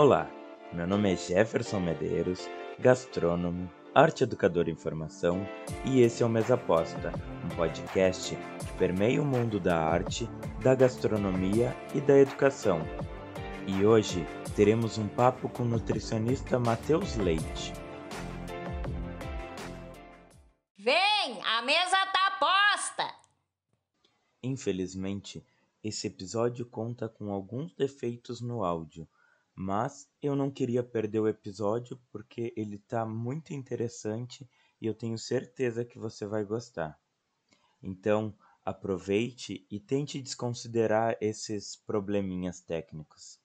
Olá, meu nome é Jefferson Medeiros, gastrônomo, arte educador em formação e esse é o Mesa Aposta, um podcast que permeia o mundo da arte, da gastronomia e da educação. E hoje teremos um papo com o nutricionista Matheus Leite. Vem, a mesa tá posta! Infelizmente, esse episódio conta com alguns defeitos no áudio mas eu não queria perder o episódio porque ele tá muito interessante e eu tenho certeza que você vai gostar. Então, aproveite e tente desconsiderar esses probleminhas técnicos.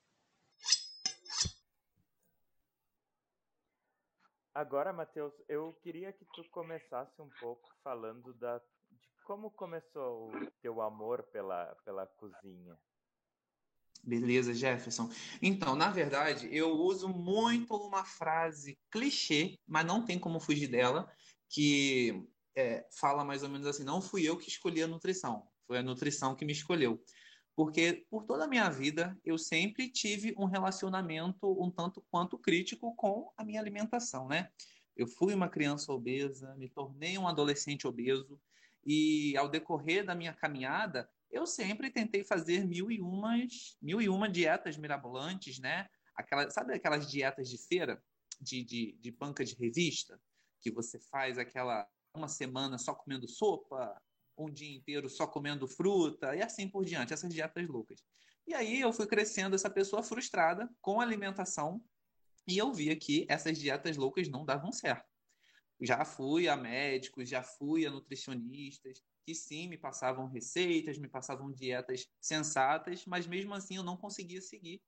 Agora, Matheus, eu queria que tu começasse um pouco falando da, de como começou o teu amor pela, pela cozinha. Beleza, Jefferson. Então, na verdade, eu uso muito uma frase clichê, mas não tem como fugir dela, que é, fala mais ou menos assim: não fui eu que escolhi a nutrição, foi a nutrição que me escolheu. Porque por toda a minha vida eu sempre tive um relacionamento um tanto quanto crítico com a minha alimentação, né? Eu fui uma criança obesa, me tornei um adolescente obeso, e ao decorrer da minha caminhada, eu sempre tentei fazer mil e umas, mil e uma dietas mirabolantes, né? Aquela, sabe aquelas dietas de feira, de, de, de banca de revista, que você faz aquela uma semana só comendo sopa, um dia inteiro só comendo fruta e assim por diante, essas dietas loucas. E aí eu fui crescendo essa pessoa frustrada com alimentação e eu via que essas dietas loucas não davam certo. Já fui a médicos, já fui a nutricionistas, que sim, me passavam receitas, me passavam dietas sensatas, mas mesmo assim eu não conseguia seguir.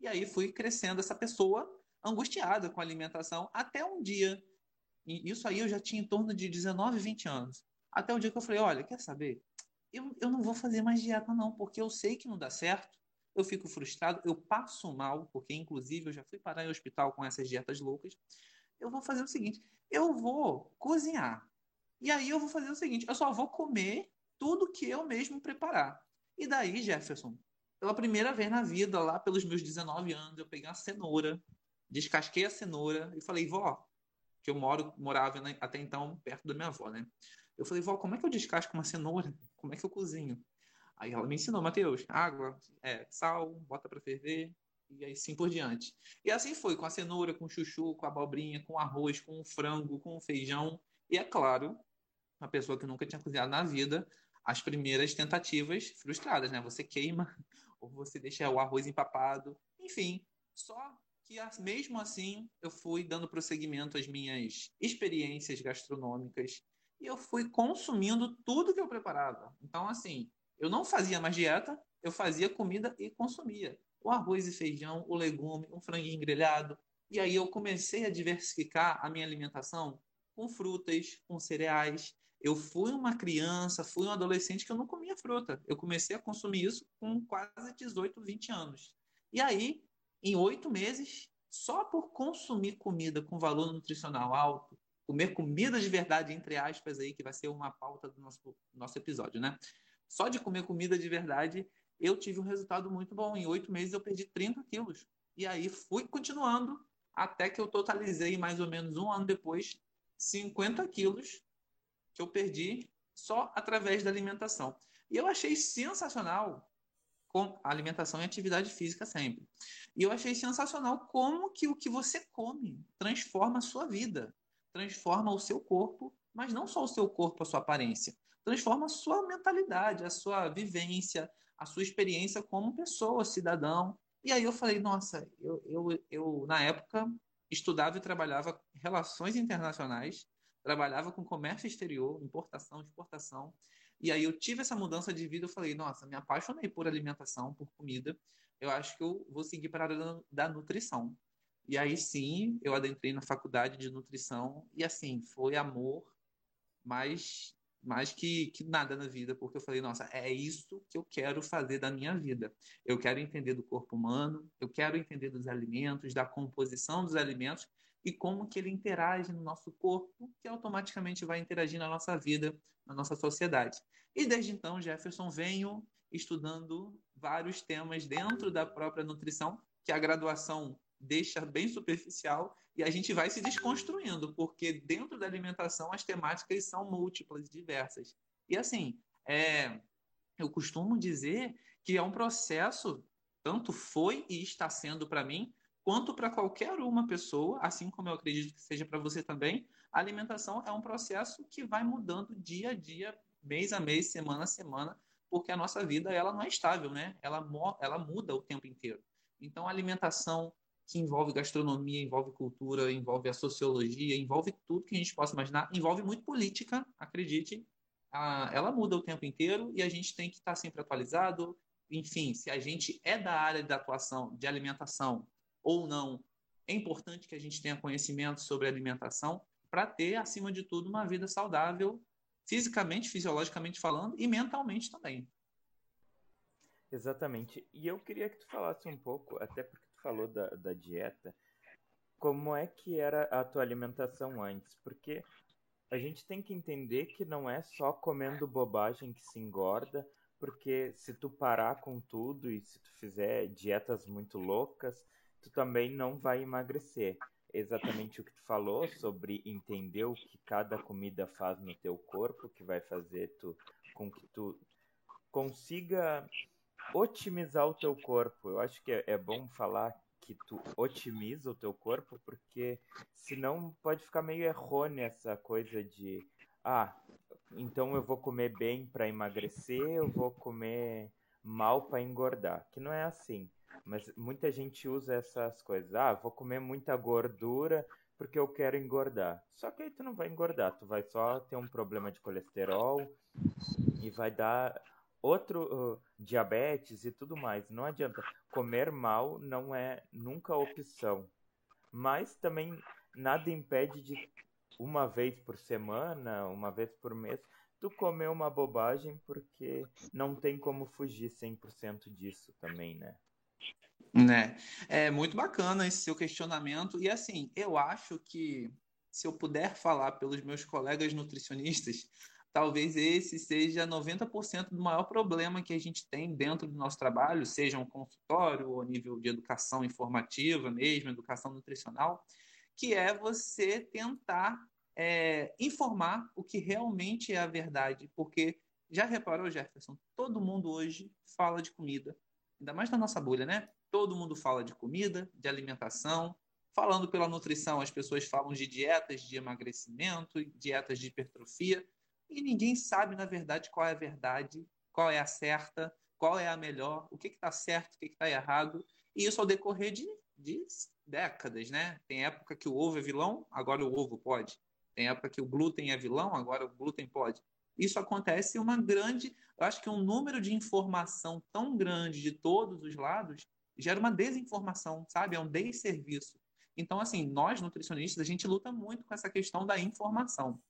E aí fui crescendo essa pessoa angustiada com a alimentação até um dia. E isso aí eu já tinha em torno de 19, 20 anos. Até o dia que eu falei: olha, quer saber? Eu, eu não vou fazer mais dieta, não, porque eu sei que não dá certo. Eu fico frustrado, eu passo mal, porque inclusive eu já fui parar em hospital com essas dietas loucas. Eu vou fazer o seguinte: eu vou cozinhar. E aí eu vou fazer o seguinte: eu só vou comer tudo que eu mesmo preparar. E daí, Jefferson, pela primeira vez na vida, lá pelos meus 19 anos, eu peguei uma cenoura, descasquei a cenoura e falei, vó, que eu moro, morava até então perto da minha avó, né? Eu falei, vó, como é que eu descasco uma cenoura? Como é que eu cozinho? Aí ela me ensinou, Matheus, água, é, sal, bota para ferver, e aí sim por diante. E assim foi, com a cenoura, com o chuchu, com a abobrinha, com o arroz, com o frango, com o feijão. E é claro, uma pessoa que nunca tinha cozinhado na vida, as primeiras tentativas frustradas, né? Você queima, ou você deixa o arroz empapado, enfim. Só que mesmo assim eu fui dando prosseguimento às minhas experiências gastronômicas e eu fui consumindo tudo que eu preparava. Então, assim, eu não fazia mais dieta, eu fazia comida e consumia. O arroz e feijão, o legume, um franguinho grelhado. E aí eu comecei a diversificar a minha alimentação com frutas, com cereais, eu fui uma criança, fui um adolescente que eu não comia fruta. Eu comecei a consumir isso com quase 18, 20 anos. E aí, em oito meses, só por consumir comida com valor nutricional alto, comer comida de verdade, entre aspas, aí, que vai ser uma pauta do nosso, nosso episódio, né? Só de comer comida de verdade, eu tive um resultado muito bom. Em oito meses, eu perdi 30 quilos. E aí, fui continuando até que eu totalizei, mais ou menos um ano depois, 50 quilos que eu perdi só através da alimentação. E eu achei sensacional com alimentação e atividade física sempre. E eu achei sensacional como que o que você come transforma a sua vida, transforma o seu corpo, mas não só o seu corpo, a sua aparência, transforma a sua mentalidade, a sua vivência, a sua experiência como pessoa, cidadão. E aí eu falei, nossa, eu, eu, eu na época estudava e trabalhava relações internacionais trabalhava com comércio exterior, importação, exportação. E aí eu tive essa mudança de vida, eu falei, nossa, me apaixonei por alimentação, por comida. Eu acho que eu vou seguir para a área da nutrição. E aí sim, eu adentrei na faculdade de nutrição e assim, foi amor mais mais que, que nada na vida, porque eu falei, nossa, é isso que eu quero fazer da minha vida. Eu quero entender do corpo humano, eu quero entender dos alimentos, da composição dos alimentos e como que ele interage no nosso corpo, que automaticamente vai interagir na nossa vida, na nossa sociedade. E desde então, Jefferson, venho estudando vários temas dentro da própria nutrição, que a graduação deixa bem superficial e a gente vai se desconstruindo, porque dentro da alimentação as temáticas são múltiplas, diversas. E assim, é, eu costumo dizer que é um processo, tanto foi e está sendo para mim, quanto para qualquer uma pessoa, assim como eu acredito que seja para você também, a alimentação é um processo que vai mudando dia a dia, mês a mês, semana a semana, porque a nossa vida ela não é estável, né? Ela, ela muda o tempo inteiro. Então, a alimentação que envolve gastronomia, envolve cultura, envolve a sociologia, envolve tudo que a gente possa imaginar, envolve muito política, acredite. ela muda o tempo inteiro e a gente tem que estar sempre atualizado. Enfim, se a gente é da área de atuação de alimentação ou não, é importante que a gente tenha conhecimento sobre alimentação para ter, acima de tudo, uma vida saudável, fisicamente, fisiologicamente falando e mentalmente também. Exatamente. E eu queria que tu falasse um pouco, até porque tu falou da, da dieta, como é que era a tua alimentação antes? Porque a gente tem que entender que não é só comendo bobagem que se engorda, porque se tu parar com tudo e se tu fizer dietas muito loucas, tu também não vai emagrecer. Exatamente o que tu falou sobre entender o que cada comida faz no teu corpo, que vai fazer tu com que tu consiga otimizar o teu corpo. Eu acho que é, é bom falar que tu otimiza o teu corpo, porque senão pode ficar meio errônea essa coisa de ah, então eu vou comer bem para emagrecer, eu vou comer mal para engordar, que não é assim. Mas muita gente usa essas coisas. Ah, vou comer muita gordura porque eu quero engordar. Só que aí tu não vai engordar, tu vai só ter um problema de colesterol e vai dar outro uh, diabetes e tudo mais. Não adianta. Comer mal não é nunca opção. Mas também nada impede de uma vez por semana, uma vez por mês, tu comer uma bobagem porque não tem como fugir 100% disso também, né? Né? É muito bacana esse seu questionamento. E assim, eu acho que se eu puder falar pelos meus colegas nutricionistas, talvez esse seja 90% do maior problema que a gente tem dentro do nosso trabalho, seja um consultório ou nível de educação informativa mesmo, educação nutricional, que é você tentar é, informar o que realmente é a verdade. Porque, já reparou, Jefferson, todo mundo hoje fala de comida, ainda mais na nossa bolha, né? Todo mundo fala de comida, de alimentação. Falando pela nutrição, as pessoas falam de dietas de emagrecimento, dietas de hipertrofia, e ninguém sabe, na verdade, qual é a verdade, qual é a certa, qual é a melhor, o que está certo, o que está errado. E isso ao decorrer de, de décadas, né? Tem época que o ovo é vilão, agora o ovo pode. Tem época que o glúten é vilão, agora o glúten pode. Isso acontece uma grande, eu acho que um número de informação tão grande de todos os lados gera uma desinformação, sabe? É um desserviço. Então, assim, nós nutricionistas, a gente luta muito com essa questão da informação.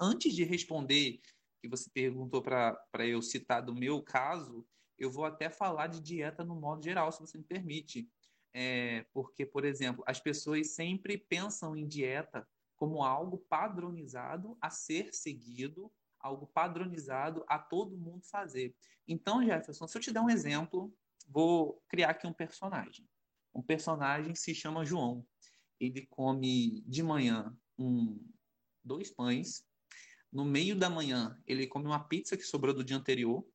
Antes de responder, que você perguntou para eu citar do meu caso, eu vou até falar de dieta no modo geral, se você me permite. É, porque, por exemplo, as pessoas sempre pensam em dieta como algo padronizado a ser seguido, algo padronizado a todo mundo fazer. Então, Jefferson, se eu te der um exemplo, vou criar aqui um personagem. Um personagem se chama João. Ele come de manhã um, dois pães. No meio da manhã, ele come uma pizza que sobrou do dia anterior.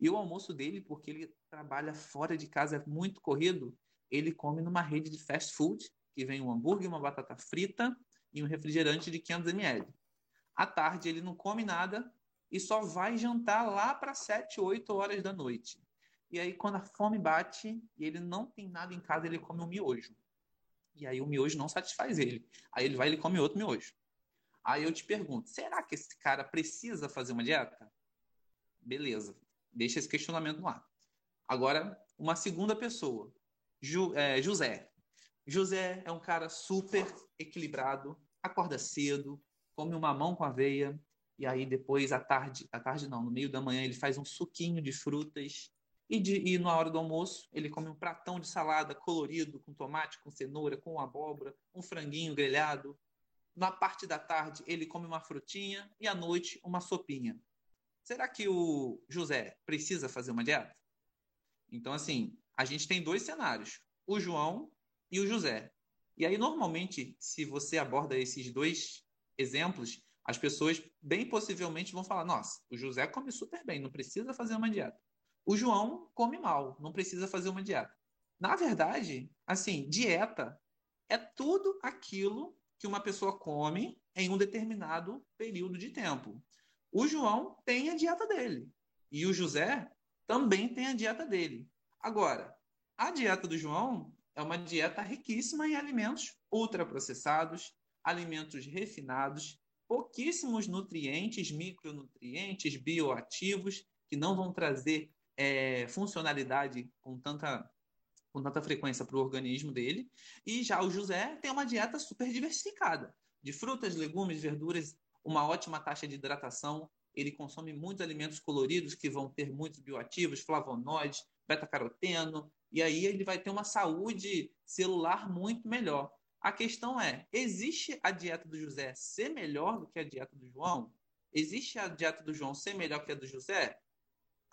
E o almoço dele, porque ele trabalha fora de casa, é muito corrido, ele come numa rede de fast food, que vem um hambúrguer, uma batata frita e um refrigerante de 500 ml. À tarde, ele não come nada e só vai jantar lá para 7, 8 horas da noite. E aí, quando a fome bate e ele não tem nada em casa, ele come um miojo. E aí, o miojo não satisfaz ele. Aí, ele vai e come outro miojo. Aí, eu te pergunto: será que esse cara precisa fazer uma dieta? Beleza, deixa esse questionamento no ar. Agora, uma segunda pessoa, Ju, é, José. José é um cara super equilibrado, acorda cedo, come uma mão com aveia, e aí depois à tarde, à tarde não, no meio da manhã ele faz um suquinho de frutas e, de, e na hora do almoço, ele come um pratão de salada colorido, com tomate, com cenoura, com abóbora, um franguinho grelhado. Na parte da tarde, ele come uma frutinha e à noite, uma sopinha. Será que o José precisa fazer uma dieta? Então, assim, a gente tem dois cenários. O João, e o José. E aí, normalmente, se você aborda esses dois exemplos, as pessoas bem possivelmente vão falar: nossa, o José come super bem, não precisa fazer uma dieta. O João come mal, não precisa fazer uma dieta. Na verdade, assim, dieta é tudo aquilo que uma pessoa come em um determinado período de tempo. O João tem a dieta dele e o José também tem a dieta dele. Agora, a dieta do João é uma dieta riquíssima em alimentos ultraprocessados, alimentos refinados, pouquíssimos nutrientes, micronutrientes, bioativos, que não vão trazer é, funcionalidade com tanta, com tanta frequência para o organismo dele. E já o José tem uma dieta super diversificada, de frutas, legumes, verduras, uma ótima taxa de hidratação. Ele consome muitos alimentos coloridos que vão ter muitos bioativos, flavonoides, beta-caroteno, e aí ele vai ter uma saúde celular muito melhor. A questão é: existe a dieta do José ser melhor do que a dieta do João? Existe a dieta do João ser melhor que a do José?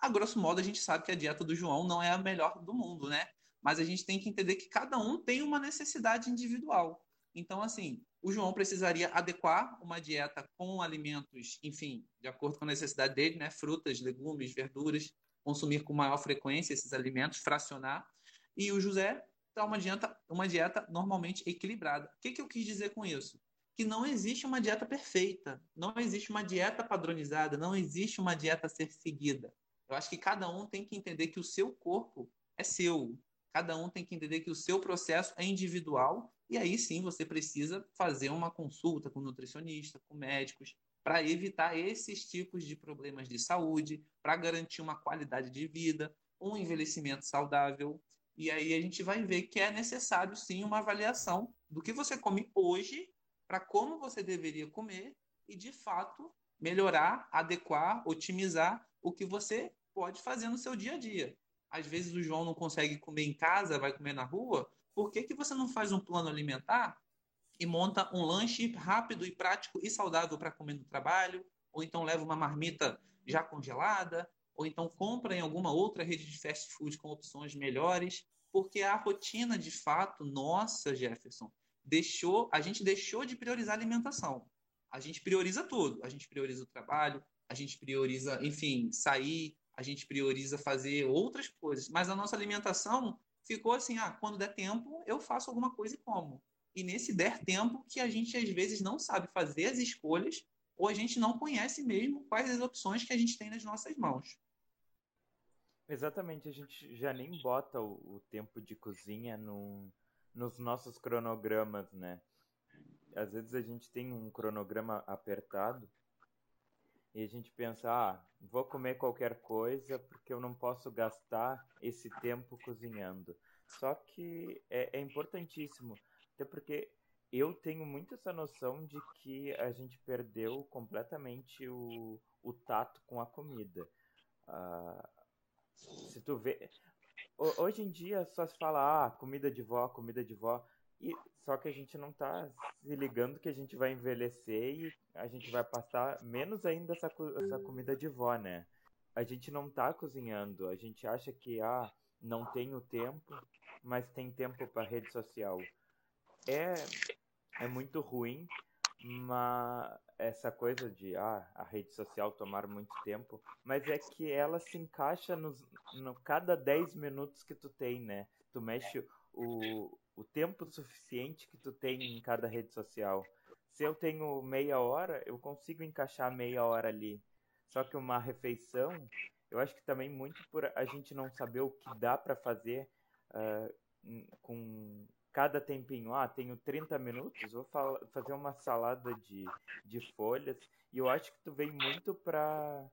A grosso modo, a gente sabe que a dieta do João não é a melhor do mundo, né? Mas a gente tem que entender que cada um tem uma necessidade individual. Então, assim, o João precisaria adequar uma dieta com alimentos, enfim, de acordo com a necessidade dele, né? Frutas, legumes, verduras, consumir com maior frequência esses alimentos, fracionar. E o José tá uma dieta, uma dieta normalmente equilibrada. O que, que eu quis dizer com isso? Que não existe uma dieta perfeita, não existe uma dieta padronizada, não existe uma dieta a ser seguida. Eu acho que cada um tem que entender que o seu corpo é seu. Cada um tem que entender que o seu processo é individual e aí sim você precisa fazer uma consulta com nutricionista, com médicos, para evitar esses tipos de problemas de saúde, para garantir uma qualidade de vida, um envelhecimento saudável. E aí a gente vai ver que é necessário sim uma avaliação do que você come hoje para como você deveria comer e de fato melhorar, adequar, otimizar o que você pode fazer no seu dia a dia. Às vezes o João não consegue comer em casa, vai comer na rua. Por que, que você não faz um plano alimentar e monta um lanche rápido e prático e saudável para comer no trabalho? Ou então leva uma marmita já congelada? Ou então compra em alguma outra rede de fast food com opções melhores? Porque a rotina, de fato, nossa, Jefferson, deixou, a gente deixou de priorizar a alimentação. A gente prioriza tudo. A gente prioriza o trabalho, a gente prioriza, enfim, sair, a gente prioriza fazer outras coisas. Mas a nossa alimentação ficou assim: ah, quando der tempo, eu faço alguma coisa e como. E nesse der tempo, que a gente às vezes não sabe fazer as escolhas, ou a gente não conhece mesmo quais as opções que a gente tem nas nossas mãos. Exatamente, a gente já nem bota o, o tempo de cozinha no, nos nossos cronogramas, né? Às vezes a gente tem um cronograma apertado e a gente pensa, ah, vou comer qualquer coisa porque eu não posso gastar esse tempo cozinhando. Só que é, é importantíssimo, até porque eu tenho muito essa noção de que a gente perdeu completamente o, o tato com a comida. Ah, se tu vê. Hoje em dia só se fala, ah, comida de vó, comida de vó. E, só que a gente não tá se ligando que a gente vai envelhecer e a gente vai passar menos ainda essa, essa comida de vó, né? A gente não tá cozinhando, a gente acha que, ah, não tenho tempo, mas tem tempo para rede social. É, é muito ruim, mas essa coisa de ah, a rede social tomar muito tempo, mas é que ela se encaixa nos, no cada 10 minutos que tu tem, né? Tu mexe o, o tempo suficiente que tu tem em cada rede social. Se eu tenho meia hora, eu consigo encaixar meia hora ali. Só que uma refeição, eu acho que também muito por a gente não saber o que dá para fazer uh, com cada tempinho. Ah, tenho 30 minutos, vou fazer uma salada de, de folhas. E eu acho que tu vem muito para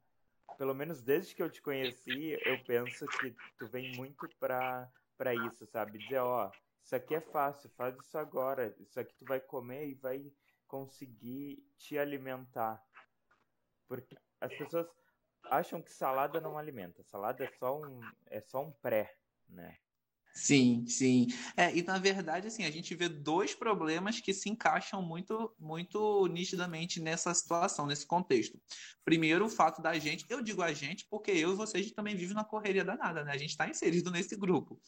pelo menos desde que eu te conheci, eu penso que tu vem muito para para isso, sabe? Dizer, ó, isso aqui é fácil, faz isso agora. Isso aqui tu vai comer e vai conseguir te alimentar. Porque as pessoas acham que salada não alimenta. Salada é só um, é só um pré, né? Sim, sim. É, e na verdade, assim, a gente vê dois problemas que se encaixam muito, muito nitidamente nessa situação, nesse contexto. Primeiro, o fato da gente, eu digo a gente, porque eu e vocês também vivem na correria danada, né? A gente está inserido nesse grupo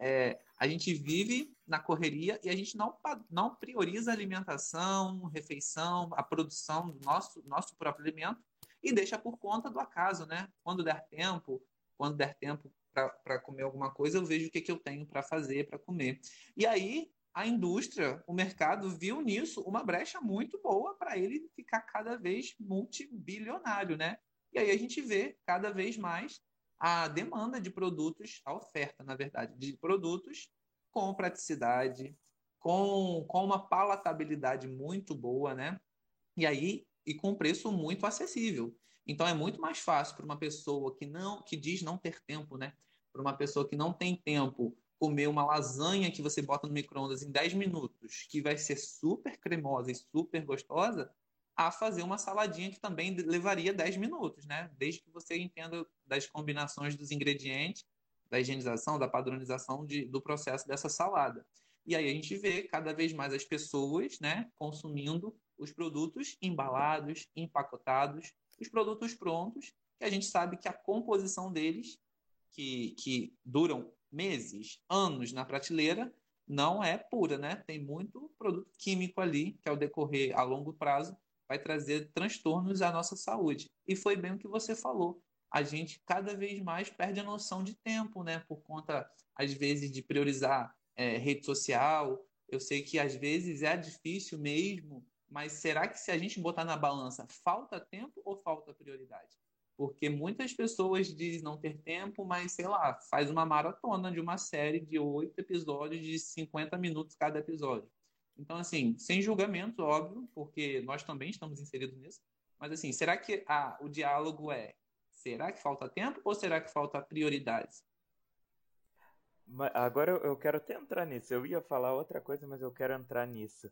é, a gente vive na correria e a gente não, não prioriza a alimentação, refeição, a produção do nosso, nosso próprio alimento e deixa por conta do acaso, né? Quando der tempo, quando der tempo para comer alguma coisa, eu vejo o que, que eu tenho para fazer, para comer. E aí, a indústria, o mercado, viu nisso uma brecha muito boa para ele ficar cada vez multibilionário, né? E aí a gente vê cada vez mais a demanda de produtos, a oferta, na verdade, de produtos com praticidade, com, com uma palatabilidade muito boa, né? E aí, e com preço muito acessível. Então é muito mais fácil para uma pessoa que não que diz não ter tempo, né? Para uma pessoa que não tem tempo comer uma lasanha que você bota no micro-ondas em 10 minutos, que vai ser super cremosa e super gostosa, a fazer uma saladinha que também levaria 10 minutos, né? Desde que você entenda das combinações dos ingredientes, da higienização, da padronização de, do processo dessa salada. E aí a gente vê cada vez mais as pessoas, né, consumindo os produtos embalados, empacotados, os produtos prontos, que a gente sabe que a composição deles, que, que duram meses, anos na prateleira, não é pura, né? Tem muito produto químico ali, que ao decorrer a longo prazo vai trazer transtornos à nossa saúde. E foi bem o que você falou. A gente cada vez mais perde a noção de tempo, né? Por conta, às vezes, de priorizar é, rede social. Eu sei que às vezes é difícil mesmo, mas será que se a gente botar na balança, falta tempo ou falta prioridade? Porque muitas pessoas dizem não ter tempo, mas sei lá, faz uma maratona de uma série de oito episódios de 50 minutos cada episódio. Então, assim, sem julgamento, óbvio, porque nós também estamos inseridos nisso. Mas, assim, será que o diálogo é: será que falta tempo ou será que falta prioridades? Agora eu quero até entrar nisso. Eu ia falar outra coisa, mas eu quero entrar nisso.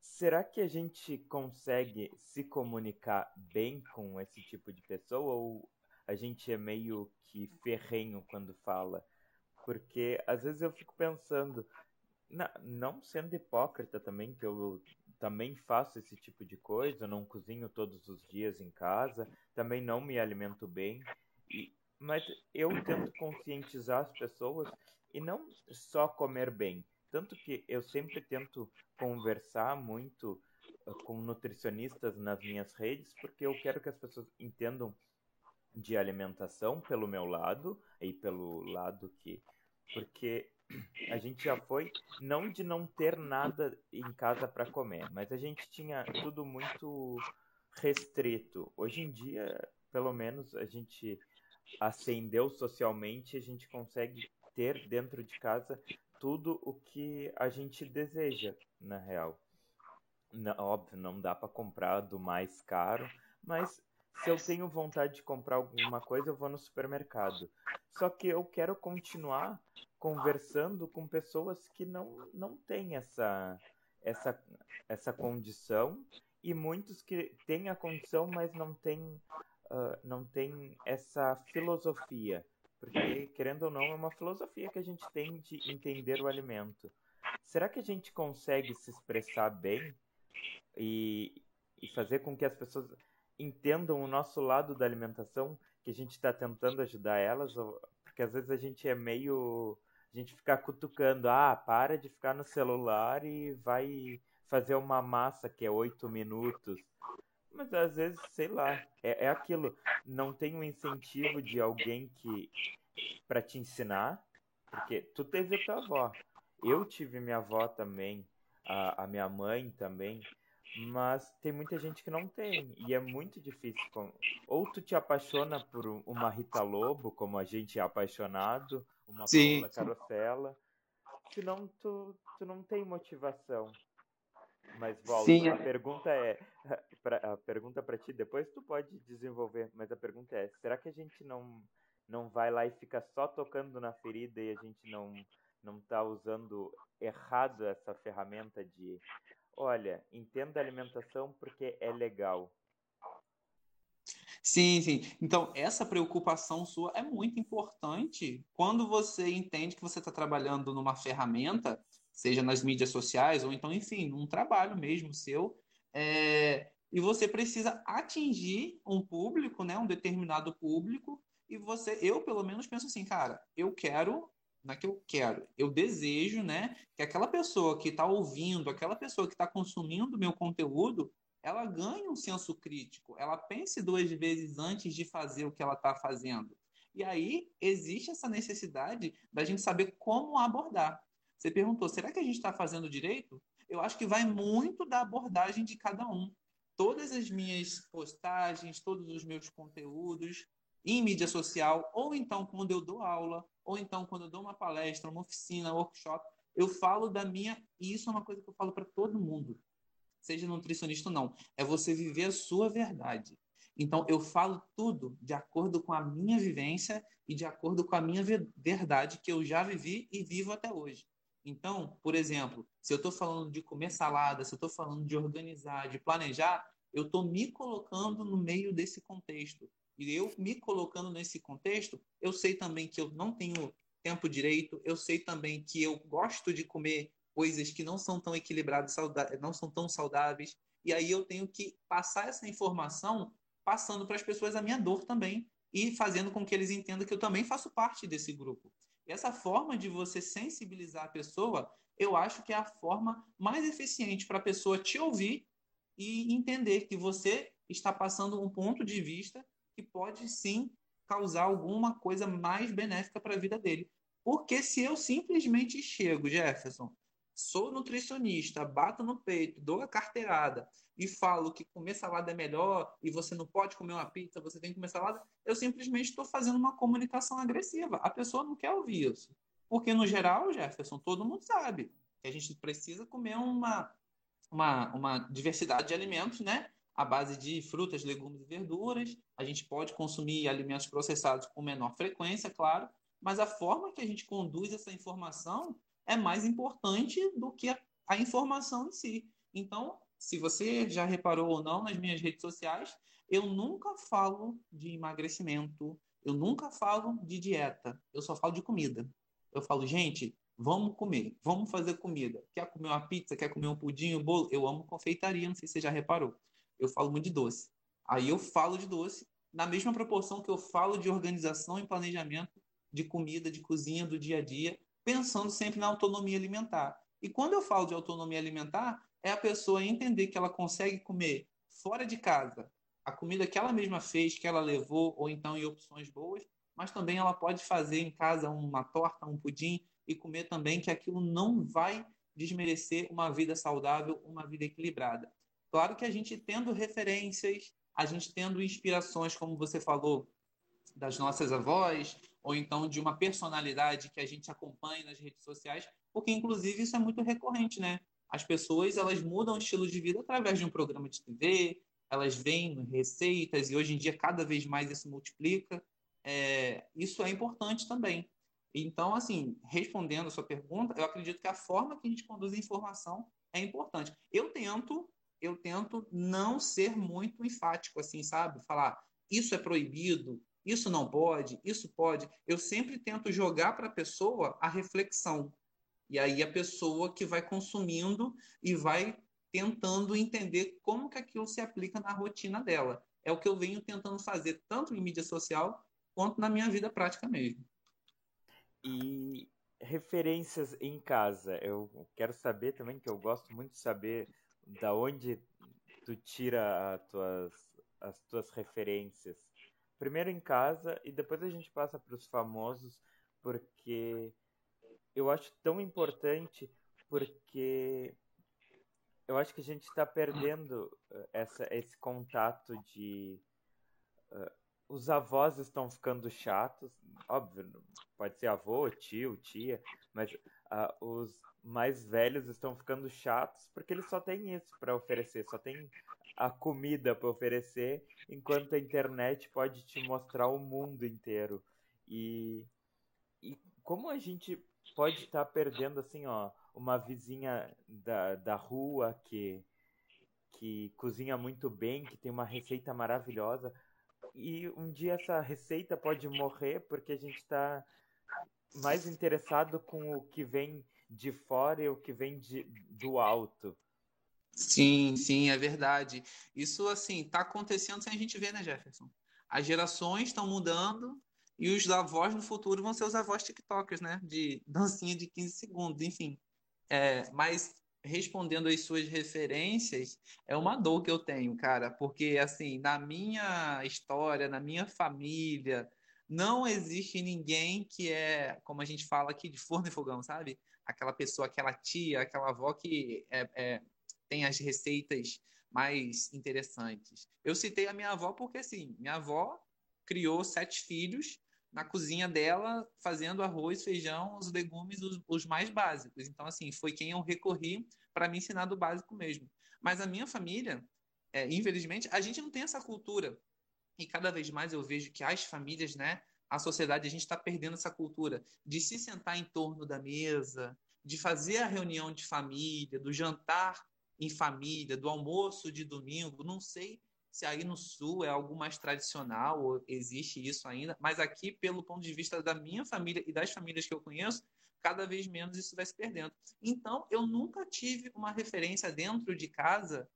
Será que a gente consegue se comunicar bem com esse tipo de pessoa ou a gente é meio que ferrenho quando fala? Porque às vezes eu fico pensando, não, não sendo hipócrita também, que eu também faço esse tipo de coisa, não cozinho todos os dias em casa, também não me alimento bem, e, mas eu tento conscientizar as pessoas e não só comer bem. Tanto que eu sempre tento conversar muito uh, com nutricionistas nas minhas redes, porque eu quero que as pessoas entendam de alimentação pelo meu lado e pelo lado que. Porque a gente já foi não de não ter nada em casa para comer, mas a gente tinha tudo muito restrito. Hoje em dia, pelo menos a gente ascendeu socialmente, a gente consegue ter dentro de casa tudo o que a gente deseja, na real. Não, óbvio, não dá para comprar do mais caro, mas se eu tenho vontade de comprar alguma coisa, eu vou no supermercado. Só que eu quero continuar conversando com pessoas que não, não têm essa, essa, essa condição e muitos que têm a condição, mas não têm, uh, não têm essa filosofia. Porque, querendo ou não, é uma filosofia que a gente tem de entender o alimento. Será que a gente consegue se expressar bem e, e fazer com que as pessoas entendam o nosso lado da alimentação, que a gente está tentando ajudar elas? Porque às vezes a gente é meio a gente ficar cutucando, ah, para de ficar no celular e vai fazer uma massa que é oito minutos. Mas às vezes, sei lá, é, é aquilo. Não tem um incentivo de alguém que para te ensinar, porque tu teve a tua avó, eu tive minha avó também, a, a minha mãe também, mas tem muita gente que não tem e é muito difícil. Ou tu te apaixona por uma Rita Lobo, como a gente é apaixonado, uma Sim. Paula Carosella, senão tu, tu não tem motivação. Mas volta, Sim. a pergunta é, pra, a pergunta para ti, depois tu pode desenvolver, mas a pergunta é, será que a gente não não vai lá e fica só tocando na ferida e a gente não não tá usando errado essa ferramenta de, olha, entenda a alimentação porque é legal. Sim, sim. Então, essa preocupação sua é muito importante quando você entende que você está trabalhando numa ferramenta, seja nas mídias sociais ou então, enfim, num trabalho mesmo seu, é... e você precisa atingir um público, né, um determinado público, e você, eu pelo menos penso assim, cara, eu quero não é que eu quero, eu desejo, né, que aquela pessoa que está ouvindo, aquela pessoa que está consumindo meu conteúdo, ela ganhe um senso crítico, ela pense duas vezes antes de fazer o que ela está fazendo. E aí existe essa necessidade da gente saber como abordar. Você perguntou, será que a gente está fazendo direito? Eu acho que vai muito da abordagem de cada um. Todas as minhas postagens, todos os meus conteúdos em mídia social, ou então quando eu dou aula, ou então quando eu dou uma palestra, uma oficina, um workshop, eu falo da minha. E isso é uma coisa que eu falo para todo mundo, seja nutricionista ou não. É você viver a sua verdade. Então, eu falo tudo de acordo com a minha vivência e de acordo com a minha verdade que eu já vivi e vivo até hoje. Então, por exemplo, se eu estou falando de comer salada, se eu estou falando de organizar, de planejar, eu estou me colocando no meio desse contexto. E eu me colocando nesse contexto, eu sei também que eu não tenho tempo direito, eu sei também que eu gosto de comer coisas que não são tão equilibradas, não são tão saudáveis, e aí eu tenho que passar essa informação passando para as pessoas a minha dor também e fazendo com que eles entendam que eu também faço parte desse grupo. E essa forma de você sensibilizar a pessoa, eu acho que é a forma mais eficiente para a pessoa te ouvir e entender que você está passando um ponto de vista que pode sim causar alguma coisa mais benéfica para a vida dele. Porque se eu simplesmente chego, Jefferson, sou nutricionista, bato no peito, dou a carteirada e falo que comer salada é melhor e você não pode comer uma pizza, você tem que comer salada, eu simplesmente estou fazendo uma comunicação agressiva. A pessoa não quer ouvir isso. Porque, no geral, Jefferson, todo mundo sabe que a gente precisa comer uma, uma, uma diversidade de alimentos, né? À base de frutas, legumes e verduras. A gente pode consumir alimentos processados com menor frequência, claro, mas a forma que a gente conduz essa informação é mais importante do que a, informação em si. Então, se você já reparou ou não nas minhas redes sociais, eu nunca falo de emagrecimento, eu nunca falo de dieta, eu só falo de comida. Eu falo, gente, vamos comer, vamos fazer comida. Quer comer uma pizza, quer comer um pudim, um bolo? Eu amo confeitaria, não sei se você já reparou. Eu falo muito de doce. Aí eu falo de doce na mesma proporção que eu falo de organização e planejamento de comida, de cozinha do dia a dia, pensando sempre na autonomia alimentar. E quando eu falo de autonomia alimentar, é a pessoa entender que ela consegue comer fora de casa a comida que ela mesma fez, que ela levou, ou então em opções boas, mas também ela pode fazer em casa uma torta, um pudim e comer também, que aquilo não vai desmerecer uma vida saudável, uma vida equilibrada. Claro que a gente tendo referências, a gente tendo inspirações, como você falou, das nossas avós, ou então de uma personalidade que a gente acompanha nas redes sociais, porque inclusive isso é muito recorrente, né? As pessoas elas mudam o estilo de vida através de um programa de TV, elas veem receitas e hoje em dia cada vez mais isso multiplica. É, isso é importante também. Então, assim, respondendo a sua pergunta, eu acredito que a forma que a gente conduz a informação é importante. Eu tento, eu tento não ser muito enfático, assim, sabe? Falar isso é proibido, isso não pode, isso pode. Eu sempre tento jogar para a pessoa a reflexão. E aí a pessoa que vai consumindo e vai tentando entender como que aquilo se aplica na rotina dela. É o que eu venho tentando fazer tanto em mídia social quanto na minha vida prática mesmo. E referências em casa, eu quero saber também que eu gosto muito de saber da onde tu tira as tuas, as tuas referências primeiro em casa e depois a gente passa para os famosos, porque eu acho tão importante, porque eu acho que a gente está perdendo eh, essa, esse contato de. Uh, os avós estão ficando chatos, óbvio, pode ser avô, tio, tia, mas uh, os mais velhos estão ficando chatos porque eles só têm isso para oferecer, só tem a comida para oferecer, enquanto a internet pode te mostrar o mundo inteiro. E, e como a gente pode estar tá perdendo assim, ó, uma vizinha da, da rua que que cozinha muito bem, que tem uma receita maravilhosa, e um dia essa receita pode morrer porque a gente está mais interessado com o que vem de fora e o que vem de, do alto. Sim, sim, é verdade. Isso, assim, está acontecendo sem a gente ver, né, Jefferson? As gerações estão mudando E os avós no futuro vão ser os avós TikTokers, né? De dancinha de 15 segundos, enfim. É, mas respondendo às suas referências, é uma dor que eu tenho, cara, porque assim, na minha história, na minha família, não existe ninguém que é, como a gente fala aqui, de forno e fogão, sabe? Aquela pessoa, aquela tia, aquela avó que é, é, tem as receitas mais interessantes. Eu citei a minha avó porque, assim, minha avó criou sete filhos na cozinha dela, fazendo arroz, feijão, os legumes, os, os mais básicos. Então, assim, foi quem eu recorri para me ensinar do básico mesmo. Mas a minha família, é, infelizmente, a gente não tem essa cultura e cada vez mais eu vejo que as famílias, né, a sociedade, a gente está perdendo essa cultura de se sentar em torno da mesa, de fazer a reunião de família, do jantar em família, do almoço de domingo. Não sei se aí no sul é algo mais tradicional ou existe isso ainda, mas aqui, pelo ponto de vista da minha família e das famílias que eu conheço, cada vez menos isso vai se perdendo. Então, eu nunca tive uma referência dentro de casa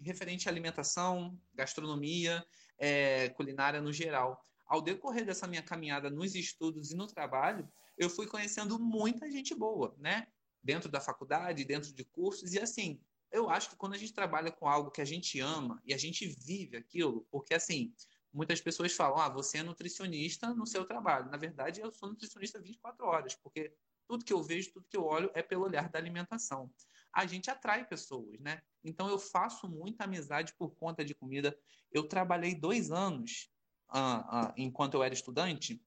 referente à alimentação, gastronomia, é, culinária no geral. Ao decorrer dessa minha caminhada nos estudos e no trabalho, eu fui conhecendo muita gente boa, né? Dentro da faculdade, dentro de cursos, e assim, eu acho que quando a gente trabalha com algo que a gente ama e a gente vive aquilo, porque assim, muitas pessoas falam, ah, você é nutricionista no seu trabalho. Na verdade, eu sou nutricionista 24 horas, porque tudo que eu vejo, tudo que eu olho é pelo olhar da alimentação a gente atrai pessoas, né? Então eu faço muita amizade por conta de comida. Eu trabalhei dois anos uh, uh, enquanto eu era estudante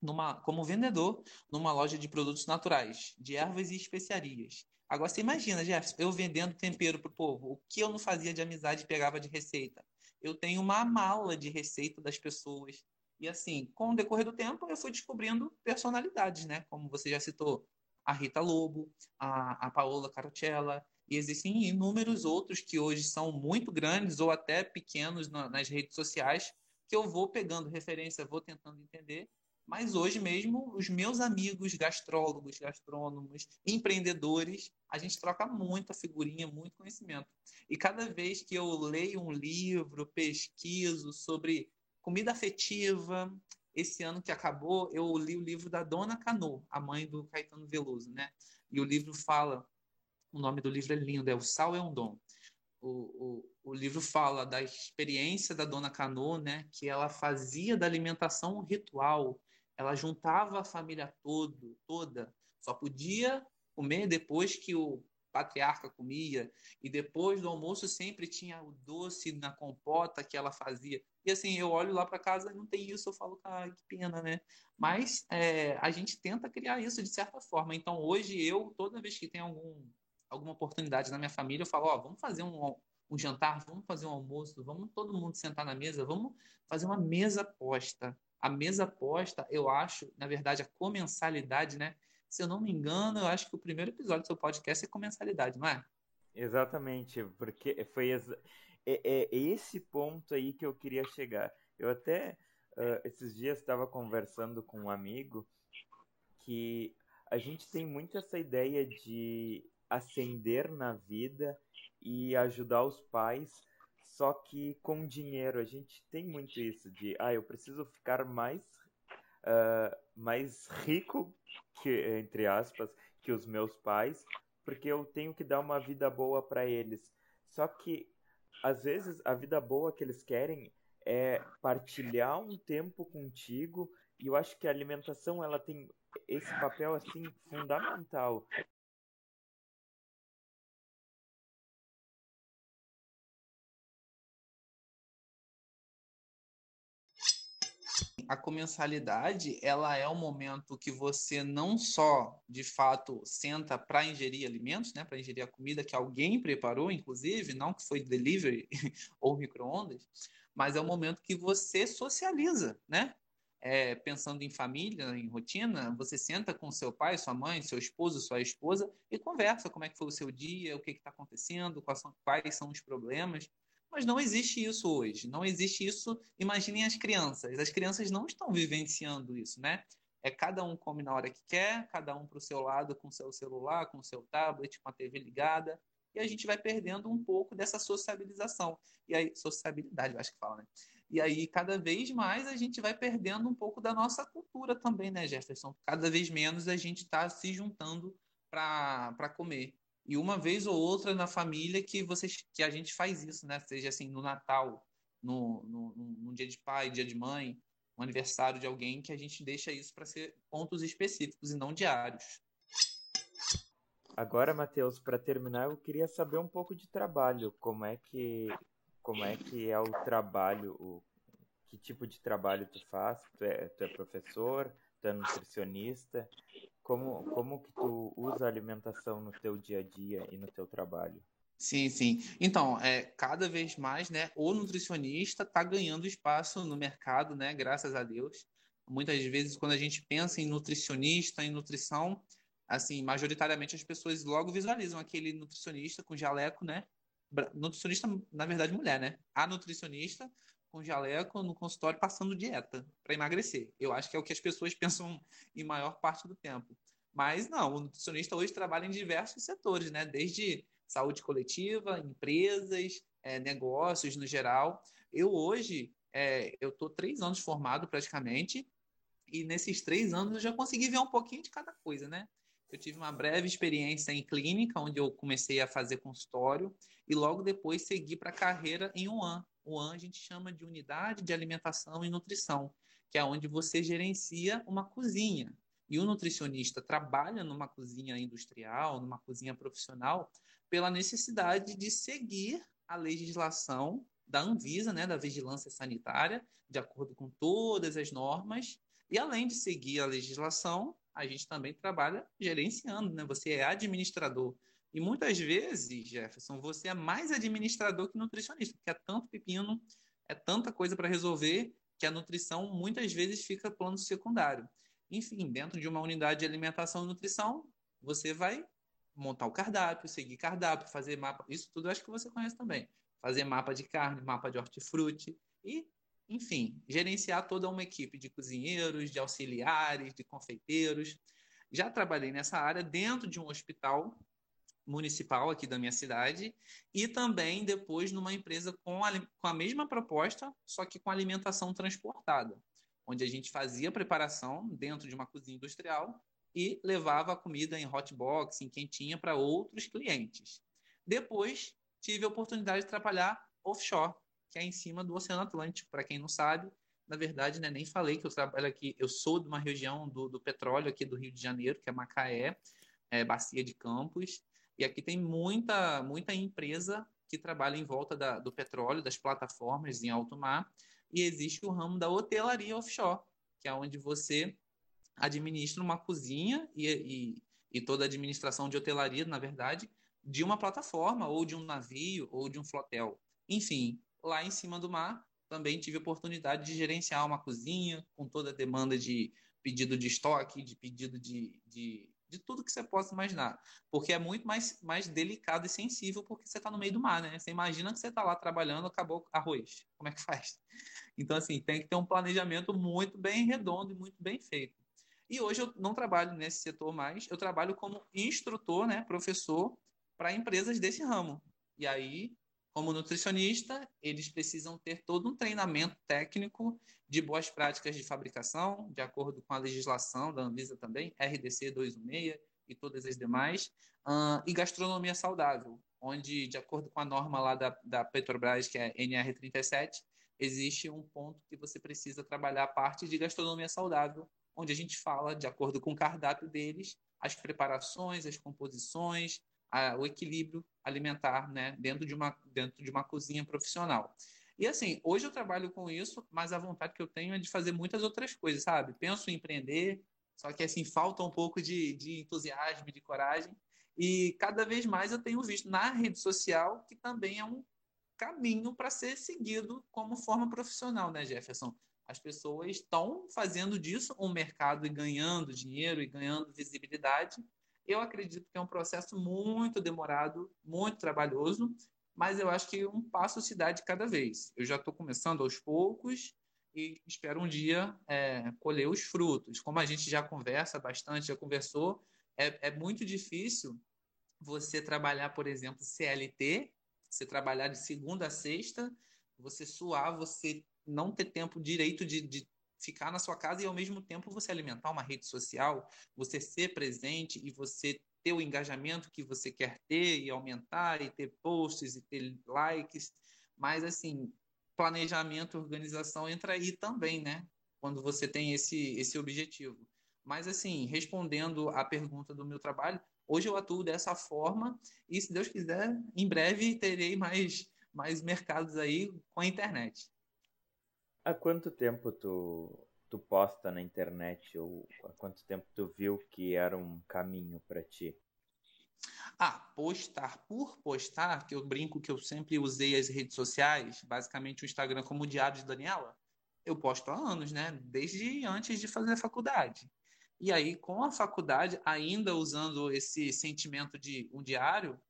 numa, como vendedor numa loja de produtos naturais, de ervas e especiarias. Agora você imagina, Jefferson, eu vendendo tempero pro povo, o que eu não fazia de amizade e pegava de receita? Eu tenho uma mala de receita das pessoas. E assim, com o decorrer do tempo, eu fui descobrindo personalidades, né? Como você já citou, a Rita Lobo, a, a Paola Carotella, e existem inúmeros outros que hoje são muito grandes ou até pequenos na, nas redes sociais, que eu vou pegando referência, vou tentando entender. Mas hoje mesmo, os meus amigos gastrólogos, gastrônomos, empreendedores, a gente troca muita figurinha, muito conhecimento. E cada vez que eu leio um livro, pesquiso sobre comida afetiva, esse ano que acabou, eu li o livro da Dona Cano, a mãe do Caetano Veloso, né? E o livro fala, o nome do livro é lindo, é O Sal é um Dom. O, o, o livro fala da experiência da Dona Cano, né? Que ela fazia da alimentação um ritual. Ela juntava a família todo, toda. Só podia comer depois que o patriarca comia, e depois do almoço sempre tinha o doce na compota que ela fazia. E assim, eu olho lá para casa e não tem isso, eu falo, ah, que pena, né? Mas é, a gente tenta criar isso de certa forma. Então hoje eu, toda vez que tem algum, alguma oportunidade na minha família, eu falo, ó, vamos fazer um, um jantar, vamos fazer um almoço, vamos todo mundo sentar na mesa, vamos fazer uma mesa posta. A mesa posta, eu acho, na verdade, a comensalidade, né? Se eu não me engano, eu acho que o primeiro episódio do seu podcast é com mensalidade, não é? Exatamente, porque foi ex... é, é, esse ponto aí que eu queria chegar. Eu até uh, esses dias estava conversando com um amigo que a gente tem muito essa ideia de ascender na vida e ajudar os pais, só que com dinheiro. A gente tem muito isso de, ah, eu preciso ficar mais uh, mais rico que entre aspas que os meus pais, porque eu tenho que dar uma vida boa para eles. Só que às vezes a vida boa que eles querem é partilhar um tempo contigo e eu acho que a alimentação ela tem esse papel assim fundamental a comensalidade ela é um momento que você não só de fato senta para ingerir alimentos, né, para ingerir a comida que alguém preparou, inclusive, não que foi delivery ou microondas, mas é um momento que você socializa, né? É, pensando em família, em rotina, você senta com seu pai, sua mãe, seu esposo, sua esposa e conversa como é que foi o seu dia, o que está acontecendo, quais são, quais são os problemas. Mas não existe isso hoje. Não existe isso. Imaginem as crianças. As crianças não estão vivenciando isso, né? É cada um come na hora que quer, cada um para o seu lado com o seu celular, com o seu tablet, com a TV ligada. E a gente vai perdendo um pouco dessa sociabilização. E aí, sociabilidade, eu acho que fala, né? E aí, cada vez mais, a gente vai perdendo um pouco da nossa cultura também, né, Jefferson? Cada vez menos a gente está se juntando para comer. E uma vez ou outra na família que, vocês, que a gente faz isso, né? Seja assim, no Natal, no, no, no dia de pai, dia de mãe, um aniversário de alguém, que a gente deixa isso para ser pontos específicos e não diários. Agora, Matheus, para terminar, eu queria saber um pouco de trabalho. Como é que como é que é o trabalho, o, que tipo de trabalho tu faz? Tu é, tu é professor, tu é nutricionista? Como, como que tu usa a alimentação no teu dia a dia e no teu trabalho? Sim, sim. Então, é, cada vez mais, né, o nutricionista está ganhando espaço no mercado, né, graças a Deus. Muitas vezes, quando a gente pensa em nutricionista, em nutrição, assim, majoritariamente as pessoas logo visualizam aquele nutricionista com jaleco, né? Nutricionista, na verdade, mulher, né? A nutricionista com jaleco no consultório passando dieta para emagrecer. Eu acho que é o que as pessoas pensam em maior parte do tempo. Mas não, o nutricionista hoje trabalha em diversos setores, né? Desde saúde coletiva, empresas, é, negócios no geral. Eu hoje, é, eu estou três anos formado praticamente, e nesses três anos eu já consegui ver um pouquinho de cada coisa, né? Eu tive uma breve experiência em clínica, onde eu comecei a fazer consultório, e logo depois segui para a carreira em UAN. UAN a gente chama de Unidade de Alimentação e Nutrição, que é onde você gerencia uma cozinha. E o nutricionista trabalha numa cozinha industrial, numa cozinha profissional, pela necessidade de seguir a legislação da Anvisa, né, da Vigilância Sanitária, de acordo com todas as normas, e além de seguir a legislação, a gente também trabalha gerenciando, né? Você é administrador. E muitas vezes, Jefferson, você é mais administrador que nutricionista, porque é tanto pepino, é tanta coisa para resolver que a nutrição muitas vezes fica plano secundário. Enfim, dentro de uma unidade de alimentação e nutrição, você vai montar o cardápio, seguir cardápio, fazer mapa. Isso tudo acho que você conhece também. Fazer mapa de carne, mapa de hortifruti e enfim, gerenciar toda uma equipe de cozinheiros, de auxiliares, de confeiteiros. Já trabalhei nessa área dentro de um hospital municipal aqui da minha cidade e também depois numa empresa com a, com a mesma proposta, só que com alimentação transportada, onde a gente fazia preparação dentro de uma cozinha industrial e levava a comida em hot box, em quentinha para outros clientes. Depois tive a oportunidade de trabalhar offshore, que é em cima do Oceano Atlântico. Para quem não sabe, na verdade, né, nem falei que eu trabalho aqui, eu sou de uma região do, do petróleo aqui do Rio de Janeiro, que é Macaé, é, Bacia de Campos, e aqui tem muita, muita empresa que trabalha em volta da, do petróleo, das plataformas em alto mar, e existe o ramo da hotelaria offshore, que é onde você administra uma cozinha e, e, e toda a administração de hotelaria, na verdade, de uma plataforma, ou de um navio, ou de um flotel. Enfim, lá em cima do mar, também tive oportunidade de gerenciar uma cozinha com toda a demanda de pedido de estoque, de pedido de, de, de tudo que você possa imaginar. Porque é muito mais, mais delicado e sensível porque você está no meio do mar, né? Você imagina que você está lá trabalhando, acabou arroz. Como é que faz? Então, assim, tem que ter um planejamento muito bem redondo e muito bem feito. E hoje eu não trabalho nesse setor mais, eu trabalho como instrutor, né, professor para empresas desse ramo. E aí como nutricionista, eles precisam ter todo um treinamento técnico de boas práticas de fabricação, de acordo com a legislação da Anvisa também, RDC 216 e todas as demais, uh, e gastronomia saudável, onde, de acordo com a norma lá da, da Petrobras, que é NR37, existe um ponto que você precisa trabalhar a parte de gastronomia saudável, onde a gente fala, de acordo com o cardápio deles, as preparações, as composições, a, o equilíbrio alimentar, né, dentro de uma dentro de uma cozinha profissional. E assim, hoje eu trabalho com isso, mas a vontade que eu tenho é de fazer muitas outras coisas, sabe? Penso em empreender, só que assim falta um pouco de, de entusiasmo, de coragem. E cada vez mais eu tenho visto na rede social que também é um caminho para ser seguido como forma profissional, né, Jefferson? As pessoas estão fazendo disso um mercado e ganhando dinheiro e ganhando visibilidade, eu acredito que é um processo muito demorado, muito trabalhoso, mas eu acho que um passo se dá de cada vez. Eu já estou começando aos poucos e espero um dia é, colher os frutos. Como a gente já conversa bastante, já conversou, é, é muito difícil você trabalhar, por exemplo, CLT, você trabalhar de segunda a sexta, você suar, você não ter tempo direito de, de ficar na sua casa e ao mesmo tempo você alimentar uma rede social, você ser presente e você ter o engajamento que você quer ter e aumentar e ter posts e ter likes, mas assim, planejamento, organização entra aí também, né? Quando você tem esse esse objetivo. Mas assim, respondendo à pergunta do meu trabalho, hoje eu atuo dessa forma e se Deus quiser, em breve terei mais mais mercados aí com a internet. Há quanto tempo tu, tu posta na internet ou há quanto tempo tu viu que era um caminho para ti? Ah, postar por postar, que eu brinco que eu sempre usei as redes sociais, basicamente o Instagram como o diário de Daniela, eu posto há anos, né? Desde antes de fazer a faculdade. E aí, com a faculdade, ainda usando esse sentimento de um diário,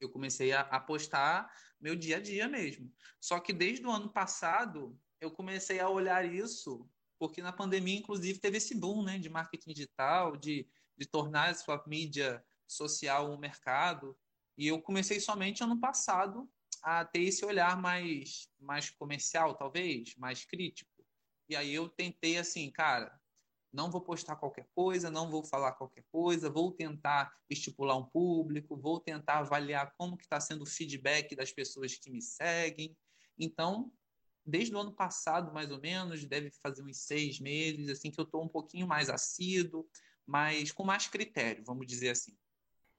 eu comecei a, a postar meu dia a dia mesmo. Só que desde o ano passado, eu comecei a olhar isso, porque na pandemia, inclusive, teve esse boom né, de marketing digital, de, de tornar a sua mídia social um mercado. E eu comecei somente ano passado a ter esse olhar mais, mais comercial, talvez, mais crítico. E aí eu tentei assim, cara, não vou postar qualquer coisa, não vou falar qualquer coisa, vou tentar estipular um público, vou tentar avaliar como que está sendo o feedback das pessoas que me seguem. Então, desde o ano passado, mais ou menos, deve fazer uns seis meses, assim, que eu estou um pouquinho mais assíduo, mas com mais critério, vamos dizer assim.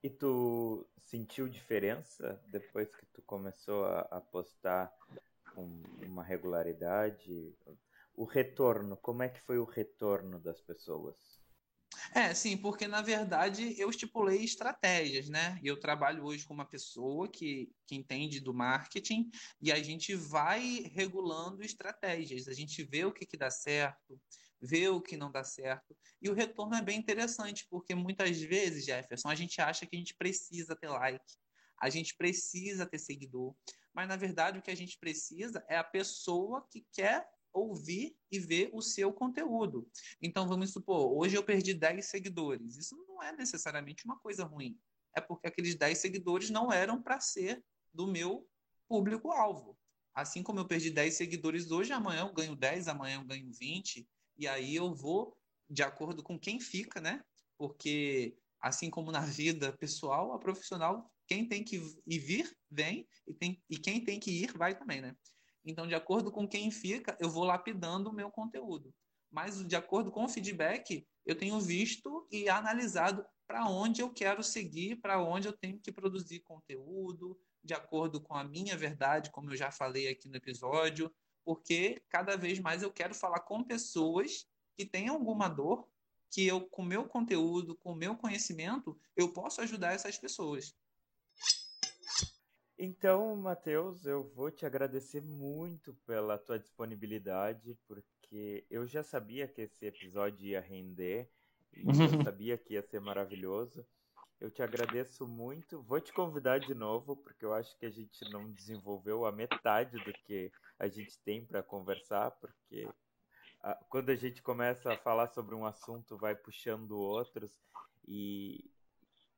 E tu sentiu diferença depois que tu começou a, a postar com uma regularidade? O retorno, como é que foi o retorno das pessoas? É, sim, porque na verdade eu estipulei estratégias, né? Eu trabalho hoje com uma pessoa que, que entende do marketing e a gente vai regulando estratégias, a gente vê o que, que dá certo, vê o que não dá certo. E o retorno é bem interessante, porque muitas vezes, Jefferson, a gente acha que a gente precisa ter like, a gente precisa ter seguidor, mas na verdade o que a gente precisa é a pessoa que quer ouvir e ver o seu conteúdo. Então, vamos supor, hoje eu perdi 10 seguidores. Isso não é necessariamente uma coisa ruim. É porque aqueles 10 seguidores não eram para ser do meu público-alvo. Assim como eu perdi 10 seguidores hoje, amanhã eu ganho 10, amanhã eu ganho 20, e aí eu vou de acordo com quem fica, né? Porque assim como na vida pessoal, a profissional, quem tem que ir vir, vem, e, tem, e quem tem que ir, vai também, né? Então, de acordo com quem fica, eu vou lapidando o meu conteúdo. Mas, de acordo com o feedback, eu tenho visto e analisado para onde eu quero seguir, para onde eu tenho que produzir conteúdo, de acordo com a minha verdade, como eu já falei aqui no episódio, porque cada vez mais eu quero falar com pessoas que têm alguma dor, que eu, com meu conteúdo, com meu conhecimento, eu posso ajudar essas pessoas. Então, Matheus, eu vou te agradecer muito pela tua disponibilidade, porque eu já sabia que esse episódio ia render e eu sabia que ia ser maravilhoso. Eu te agradeço muito. Vou te convidar de novo, porque eu acho que a gente não desenvolveu a metade do que a gente tem para conversar, porque quando a gente começa a falar sobre um assunto, vai puxando outros e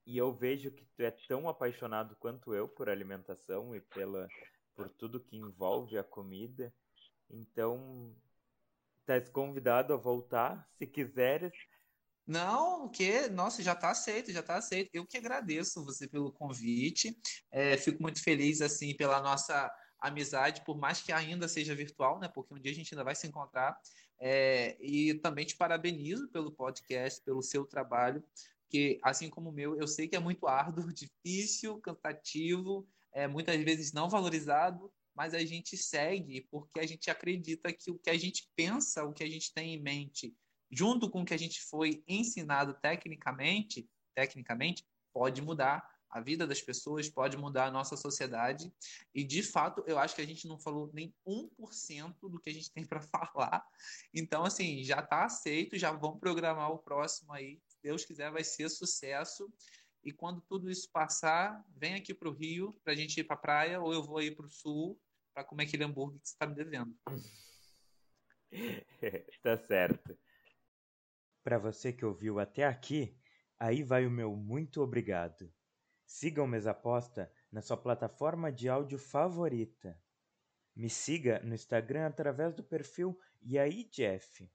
e eu vejo que tu é tão apaixonado quanto eu por alimentação e pela por tudo que envolve a comida. Então, estás convidado a voltar, se quiseres. Não, o que? Nossa, já está aceito, já está aceito. Eu que agradeço você pelo convite. É, fico muito feliz assim pela nossa amizade, por mais que ainda seja virtual, né? Porque um dia a gente ainda vai se encontrar. É, e também te parabenizo pelo podcast, pelo seu trabalho que, assim como o meu, eu sei que é muito árduo, difícil, cansativo, é, muitas vezes não valorizado, mas a gente segue porque a gente acredita que o que a gente pensa, o que a gente tem em mente, junto com o que a gente foi ensinado tecnicamente, tecnicamente, pode mudar a vida das pessoas, pode mudar a nossa sociedade. E, de fato, eu acho que a gente não falou nem 1% do que a gente tem para falar. Então, assim, já está aceito, já vamos programar o próximo aí Deus quiser, vai ser sucesso. E quando tudo isso passar, vem aqui para o Rio para a gente ir para a praia, ou eu vou ir para o Sul para comer aquele hambúrguer que você está me devendo. tá certo. Para você que ouviu até aqui, aí vai o meu muito obrigado. Siga o Mesa Aposta na sua plataforma de áudio favorita. Me siga no Instagram através do perfil E aí Jeff.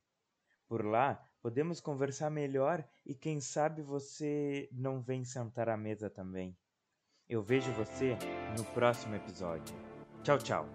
Por lá podemos conversar melhor e quem sabe você não vem sentar à mesa também. Eu vejo você no próximo episódio. Tchau, tchau.